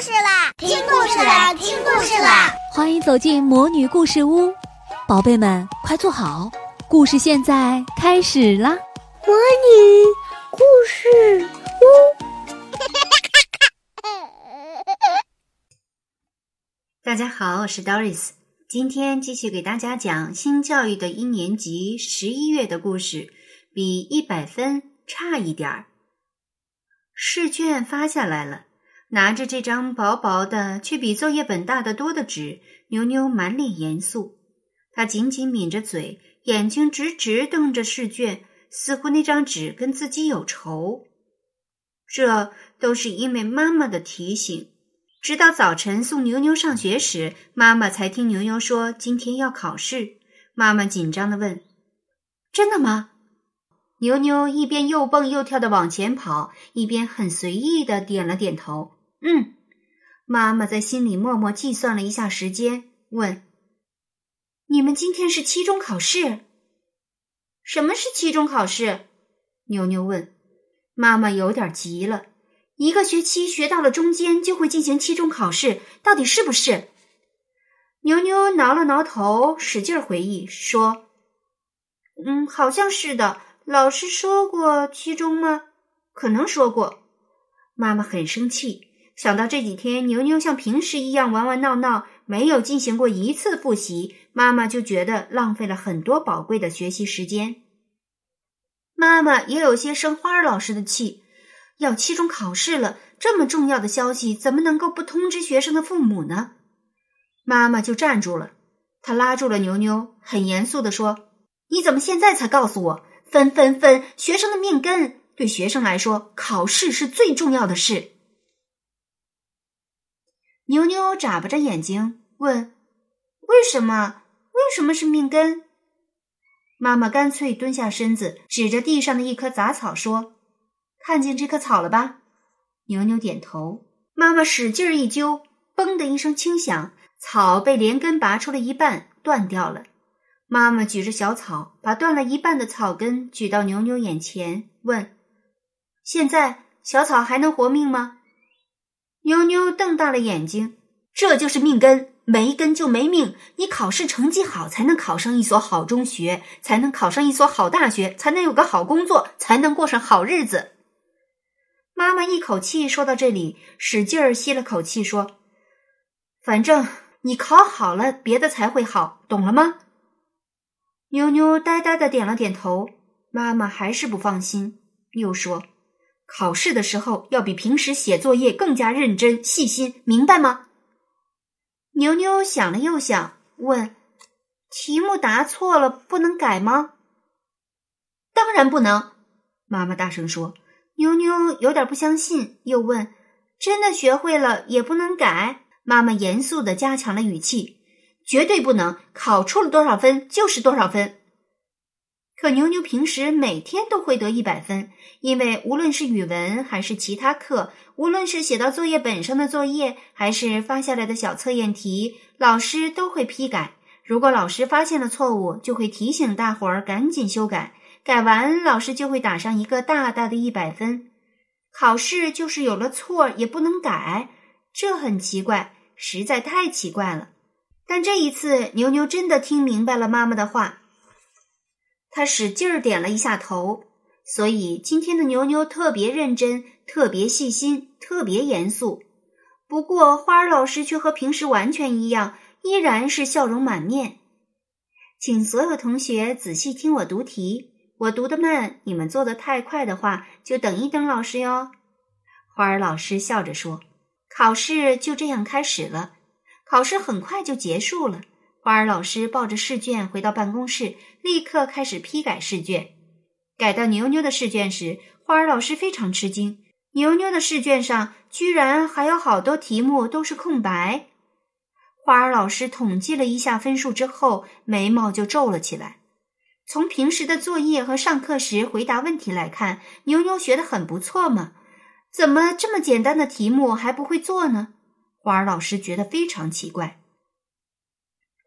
事啦！听故事啦！听故事啦！欢迎走进魔女故事屋，宝贝们快坐好，故事现在开始啦！魔女故事屋，大家好，我是 Doris，今天继续给大家讲新教育的一年级十一月的故事，比一百分差一点儿。试卷发下来了。拿着这张薄薄的却比作业本大得多的纸，牛牛满脸严肃。他紧紧抿着嘴，眼睛直直瞪着试卷，似乎那张纸跟自己有仇。这都是因为妈妈的提醒。直到早晨送牛牛上学时，妈妈才听牛牛说今天要考试。妈妈紧张地问：“真的吗？”牛牛一边又蹦又跳地往前跑，一边很随意地点了点头。嗯，妈妈在心里默默计算了一下时间，问：“你们今天是期中考试？什么是期中考试？”牛牛问。妈妈有点急了：“一个学期学到了中间就会进行期中考试，到底是不是？”牛牛挠了挠头，使劲回忆说：“嗯，好像是的。老师说过期中吗？可能说过。”妈妈很生气。想到这几天牛牛像平时一样玩玩闹闹，没有进行过一次复习，妈妈就觉得浪费了很多宝贵的学习时间。妈妈也有些生花儿老师的气，要期中考试了，这么重要的消息怎么能够不通知学生的父母呢？妈妈就站住了，她拉住了牛牛，很严肃地说：“你怎么现在才告诉我？分分分，学生的命根，对学生来说，考试是最重要的事。”牛牛眨巴着眼睛问：“为什么？为什么是命根？”妈妈干脆蹲下身子，指着地上的一棵杂草说：“看见这棵草了吧？”牛牛点头。妈妈使劲一揪，嘣的一声轻响，草被连根拔出了一半，断掉了。妈妈举着小草，把断了一半的草根举到牛牛眼前，问：“现在小草还能活命吗？”妞妞瞪大了眼睛，这就是命根，没根就没命。你考试成绩好，才能考上一所好中学，才能考上一所好大学，才能有个好工作，才能过上好日子。妈妈一口气说到这里，使劲儿吸了口气，说：“反正你考好了，别的才会好，懂了吗？”妞妞呆呆的点了点头。妈妈还是不放心，又说。考试的时候要比平时写作业更加认真细心，明白吗？牛牛想了又想，问：“题目答错了不能改吗？”“当然不能。”妈妈大声说。牛牛有点不相信，又问：“真的学会了也不能改？”妈妈严肃的加强了语气：“绝对不能，考出了多少分就是多少分。”可牛牛平时每天都会得一百分，因为无论是语文还是其他课，无论是写到作业本上的作业，还是发下来的小测验题，老师都会批改。如果老师发现了错误，就会提醒大伙儿赶紧修改。改完，老师就会打上一个大大的一百分。考试就是有了错也不能改，这很奇怪，实在太奇怪了。但这一次，牛牛真的听明白了妈妈的话。他使劲儿点了一下头，所以今天的牛牛特别认真、特别细心、特别严肃。不过花儿老师却和平时完全一样，依然是笑容满面。请所有同学仔细听我读题，我读得慢，你们做的太快的话，就等一等老师哟。花儿老师笑着说：“考试就这样开始了，考试很快就结束了。”花儿老师抱着试卷回到办公室，立刻开始批改试卷。改到牛牛的试卷时，花儿老师非常吃惊：牛牛的试卷上居然还有好多题目都是空白。花儿老师统计了一下分数之后，眉毛就皱了起来。从平时的作业和上课时回答问题来看，牛牛学得很不错嘛，怎么这么简单的题目还不会做呢？花儿老师觉得非常奇怪。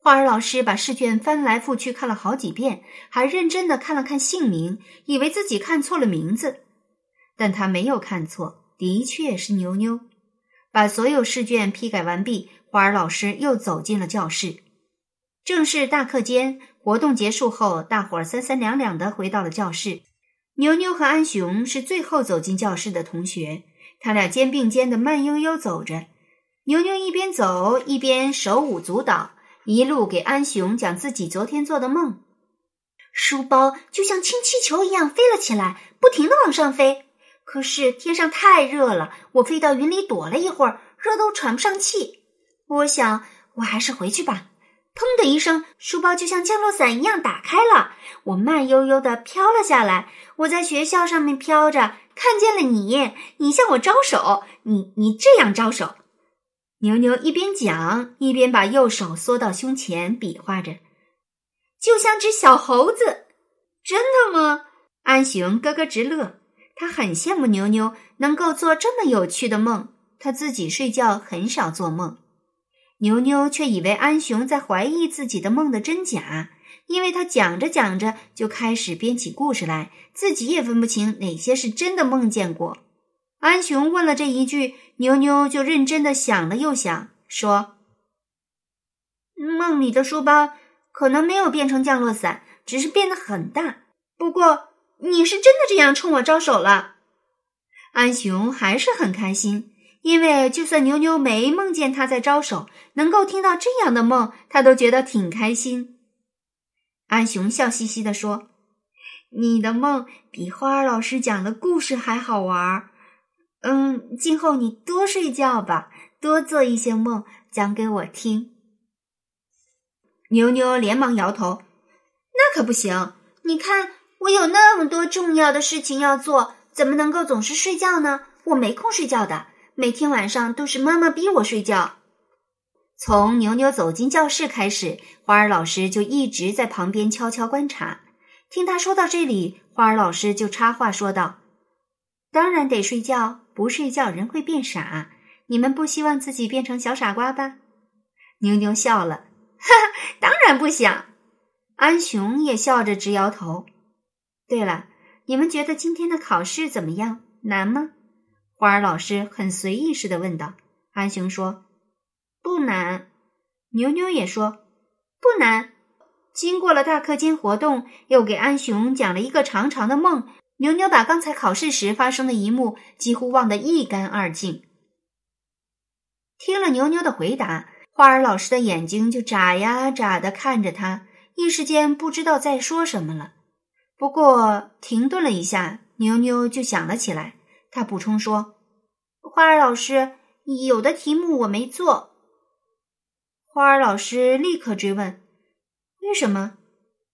花儿老师把试卷翻来覆去看了好几遍，还认真的看了看姓名，以为自己看错了名字，但他没有看错，的确是牛牛。把所有试卷批改完毕，花儿老师又走进了教室。正是大课间，活动结束后，大伙儿三三两两的回到了教室。牛牛和安雄是最后走进教室的同学，他俩肩并肩的慢悠悠走着。牛牛一边走一边手舞足蹈，一路给安雄讲自己昨天做的梦。书包就像氢气球一样飞了起来，不停的往上飞。可是天上太热了，我飞到云里躲了一会儿，热都喘不上气。我想，我还是回去吧。砰的一声，书包就像降落伞一样打开了，我慢悠悠的飘了下来。我在学校上面飘着，看见了你，你向我招手，你你这样招手。牛牛一边讲，一边把右手缩到胸前，比划着，就像只小猴子。真的吗？安雄咯咯直乐。他很羡慕牛牛能够做这么有趣的梦，他自己睡觉很少做梦。牛牛却以为安雄在怀疑自己的梦的真假，因为他讲着讲着就开始编起故事来，自己也分不清哪些是真的梦见过。安雄问了这一句，牛牛就认真的想了又想，说：“梦里的书包可能没有变成降落伞，只是变得很大。不过。”你是真的这样冲我招手了？安雄还是很开心，因为就算牛牛没梦见他在招手，能够听到这样的梦，他都觉得挺开心。安雄笑嘻嘻地说：“你的梦比花儿老师讲的故事还好玩。嗯，今后你多睡觉吧，多做一些梦，讲给我听。”牛牛连忙摇头：“那可不行，你看。”我有那么多重要的事情要做，怎么能够总是睡觉呢？我没空睡觉的，每天晚上都是妈妈逼我睡觉。从牛牛走进教室开始，花儿老师就一直在旁边悄悄观察。听他说到这里，花儿老师就插话说道：“当然得睡觉，不睡觉人会变傻。你们不希望自己变成小傻瓜吧？”牛牛笑了，哈哈，当然不想。安雄也笑着直摇头。对了，你们觉得今天的考试怎么样？难吗？花儿老师很随意似的问道。安雄说：“不难。”牛牛也说：“不难。”经过了大课间活动，又给安雄讲了一个长长的梦。牛牛把刚才考试时发生的一幕几乎忘得一干二净。听了牛牛的回答，花儿老师的眼睛就眨呀眨的看着他，一时间不知道在说什么了。不过停顿了一下，牛牛就想了起来。他补充说：“花儿老师，有的题目我没做。”花儿老师立刻追问：“为什么？”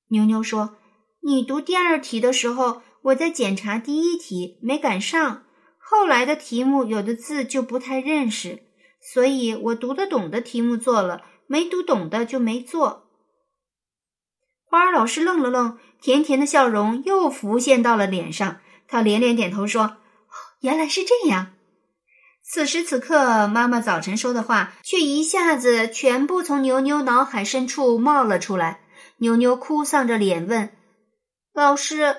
牛牛说：“你读第二题的时候，我在检查第一题，没赶上。后来的题目有的字就不太认识，所以我读得懂的题目做了，没读懂的就没做。”花儿老师愣了愣，甜甜的笑容又浮现到了脸上。他连连点头说：“原来是这样。”此时此刻，妈妈早晨说的话却一下子全部从牛牛脑海深处冒了出来。牛牛哭丧着脸问：“老师，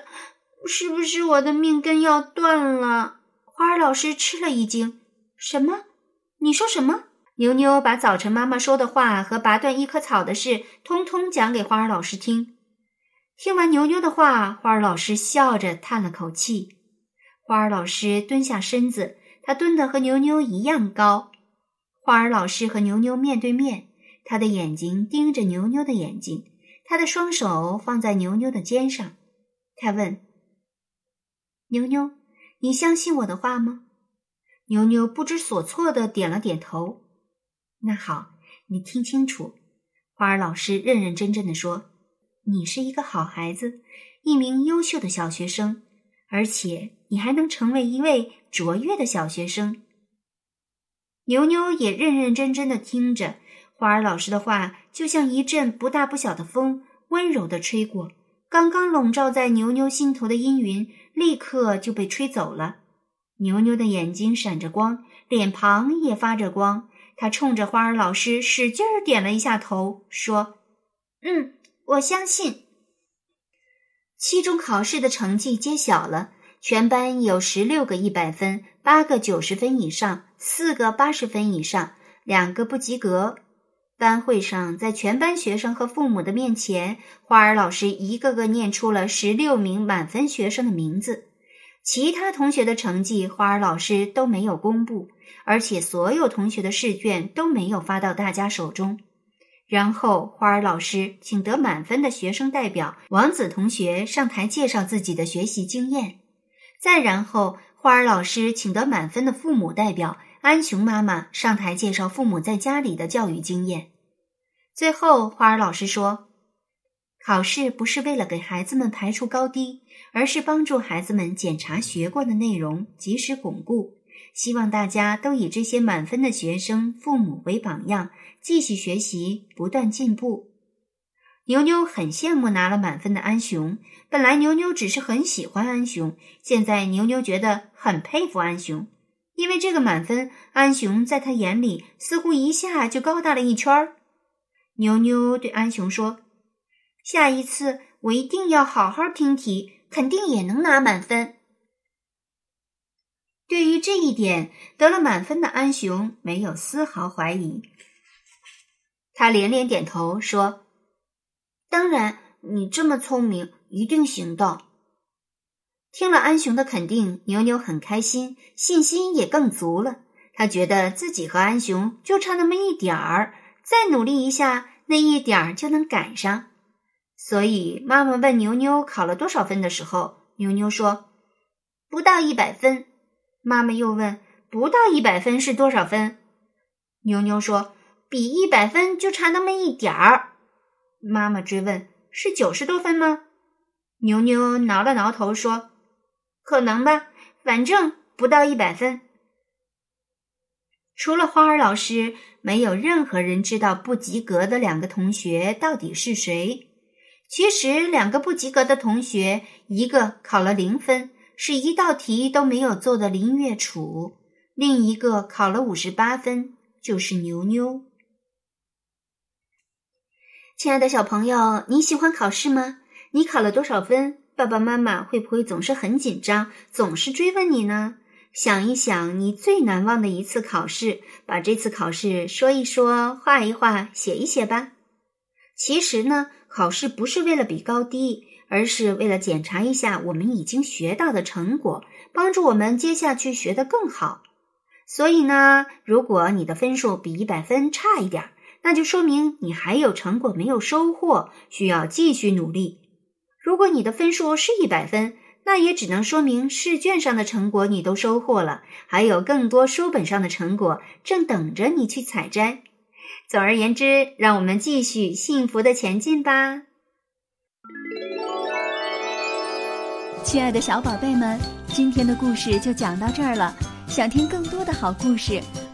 是不是我的命根要断了？”花儿老师吃了一惊：“什么？你说什么？”牛牛把早晨妈妈说的话和拔断一棵草的事，通通讲给花儿老师听。听完牛牛的话，花儿老师笑着叹了口气。花儿老师蹲下身子，他蹲得和牛牛一样高。花儿老师和牛牛面对面，他的眼睛盯着牛牛的眼睛，他的双手放在牛牛的肩上。他问：“牛牛，你相信我的话吗？”牛牛不知所措的点了点头。那好，你听清楚，花儿老师认认真真的说：“你是一个好孩子，一名优秀的小学生，而且你还能成为一位卓越的小学生。”牛牛也认认真真的听着，花儿老师的话就像一阵不大不小的风，温柔的吹过，刚刚笼罩在牛牛心头的阴云立刻就被吹走了。牛牛的眼睛闪着光，脸庞也发着光。他冲着花儿老师使劲儿点了一下头，说：“嗯，我相信。”期中考试的成绩揭晓了，全班有十六个一百分，八个九十分以上，四个八十分以上，两个不及格。班会上，在全班学生和父母的面前，花儿老师一个个念出了十六名满分学生的名字。其他同学的成绩，花儿老师都没有公布，而且所有同学的试卷都没有发到大家手中。然后，花儿老师请得满分的学生代表王子同学上台介绍自己的学习经验。再然后，花儿老师请得满分的父母代表安雄妈妈上台介绍父母在家里的教育经验。最后，花儿老师说：“考试不是为了给孩子们排除高低，而是帮助孩子们检查学过的内容，及时巩固。希望大家都以这些满分的学生父母为榜样，继续学习，不断进步。”牛牛很羡慕拿了满分的安雄。本来牛牛只是很喜欢安雄，现在牛牛觉得很佩服安雄，因为这个满分，安雄在他眼里似乎一下就高大了一圈儿。妞妞对安雄说：“下一次我一定要好好听题，肯定也能拿满分。”对于这一点，得了满分的安雄没有丝毫怀疑，他连连点头说。当然，你这么聪明，一定行的。听了安雄的肯定，牛牛很开心，信心也更足了。他觉得自己和安雄就差那么一点儿，再努力一下，那一点儿就能赶上。所以，妈妈问牛牛考了多少分的时候，牛牛说不到一百分。妈妈又问不到一百分是多少分？牛牛说比一百分就差那么一点儿。妈妈追问：“是九十多分吗？”牛牛挠了挠头说：“可能吧，反正不到一百分。”除了花儿老师，没有任何人知道不及格的两个同学到底是谁。其实，两个不及格的同学，一个考了零分，是一道题都没有做的林月楚；另一个考了五十八分，就是牛牛。亲爱的小朋友，你喜欢考试吗？你考了多少分？爸爸妈妈会不会总是很紧张，总是追问你呢？想一想你最难忘的一次考试，把这次考试说一说，画一画，写一写吧。其实呢，考试不是为了比高低，而是为了检查一下我们已经学到的成果，帮助我们接下去学得更好。所以呢，如果你的分数比一百分差一点儿。那就说明你还有成果没有收获，需要继续努力。如果你的分数是一百分，那也只能说明试卷上的成果你都收获了，还有更多书本上的成果正等着你去采摘。总而言之，让我们继续幸福的前进吧。亲爱的小宝贝们，今天的故事就讲到这儿了。想听更多的好故事。